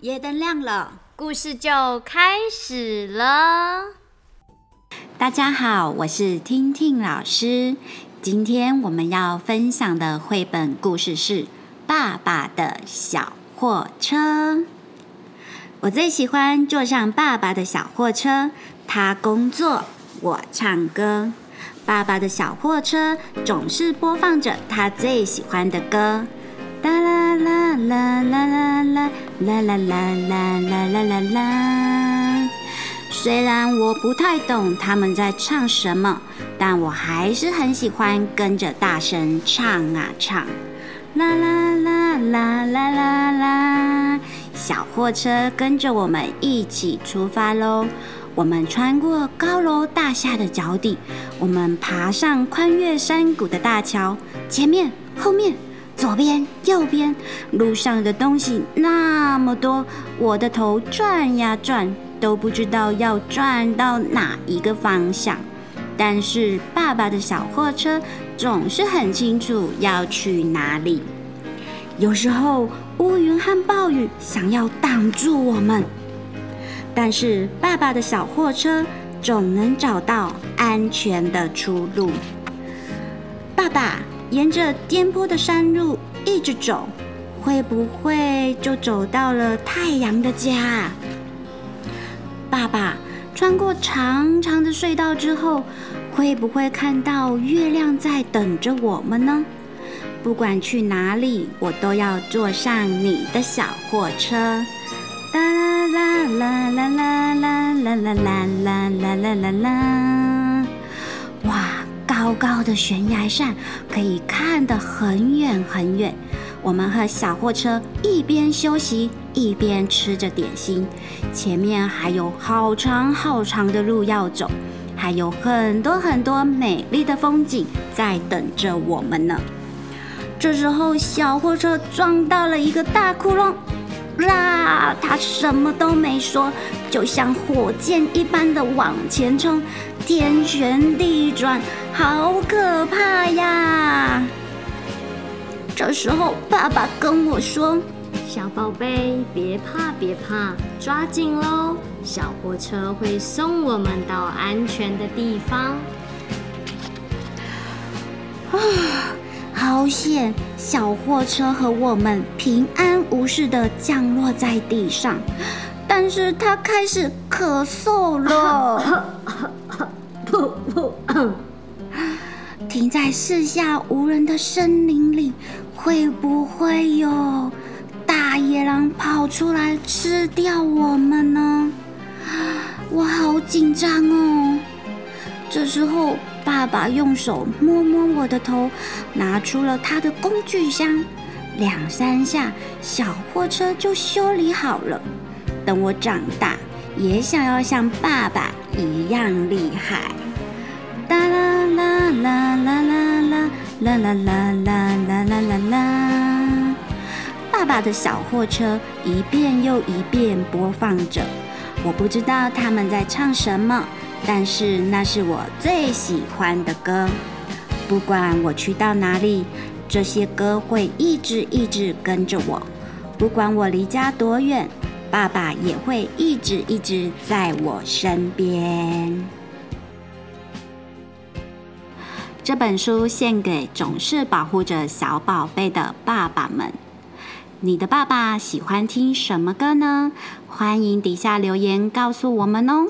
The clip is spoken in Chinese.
夜灯亮了，故事就开始了。大家好，我是听听老师。今天我们要分享的绘本故事是《爸爸的小货车》。我最喜欢坐上爸爸的小货车，他工作，我唱歌。爸爸的小货车总是播放着他最喜欢的歌。啦啦啦啦啦啦啦啦啦啦啦啦啦啦！虽然我不太懂他们在唱什么，但我还是很喜欢跟着大声唱啊唱。啦啦啦啦啦啦啦！小货车跟着我们一起出发喽！我们穿过高楼大厦的脚底，我们爬上宽越山谷的大桥，前面、后面。左边、右边，路上的东西那么多，我的头转呀转，都不知道要转到哪一个方向。但是爸爸的小货车总是很清楚要去哪里。有时候乌云和暴雨想要挡住我们，但是爸爸的小货车总能找到安全的出路。爸爸。沿着颠簸的山路一直走，会不会就走到了太阳的家？爸爸穿过长长的隧道之后，会不会看到月亮在等着我们呢？不管去哪里，我都要坐上你的小货车。啦啦啦啦啦啦啦啦啦啦啦啦啦啦！高高的悬崖上可以看得很远很远。我们和小货车一边休息一边吃着点心，前面还有好长好长的路要走，还有很多很多美丽的风景在等着我们呢。这时候，小货车撞到了一个大窟窿，啦！它什么都没说，就像火箭一般的往前冲，天旋地转。好可怕呀！这时候，爸爸跟我说：“小宝贝，别怕，别怕，抓紧喽！小货车会送我们到安全的地方。”啊，好险！小货车和我们平安无事的降落在地上，但是它开始咳嗽了。停在四下无人的森林里，会不会有大野狼跑出来吃掉我们呢？我好紧张哦！这时候，爸爸用手摸摸我的头，拿出了他的工具箱，两三下，小货车就修理好了。等我长大，也想要像爸爸一样厉害。哒啦啦啦啦啦啦啦啦啦啦啦啦啦！爸爸的小货车一遍又一遍播放着，我不知道他们在唱什么，但是那是我最喜欢的歌。不管我去到哪里，这些歌会一直一直跟着我。不管我离家多远，爸爸也会一直一直在我身边。这本书献给总是保护着小宝贝的爸爸们。你的爸爸喜欢听什么歌呢？欢迎底下留言告诉我们哦。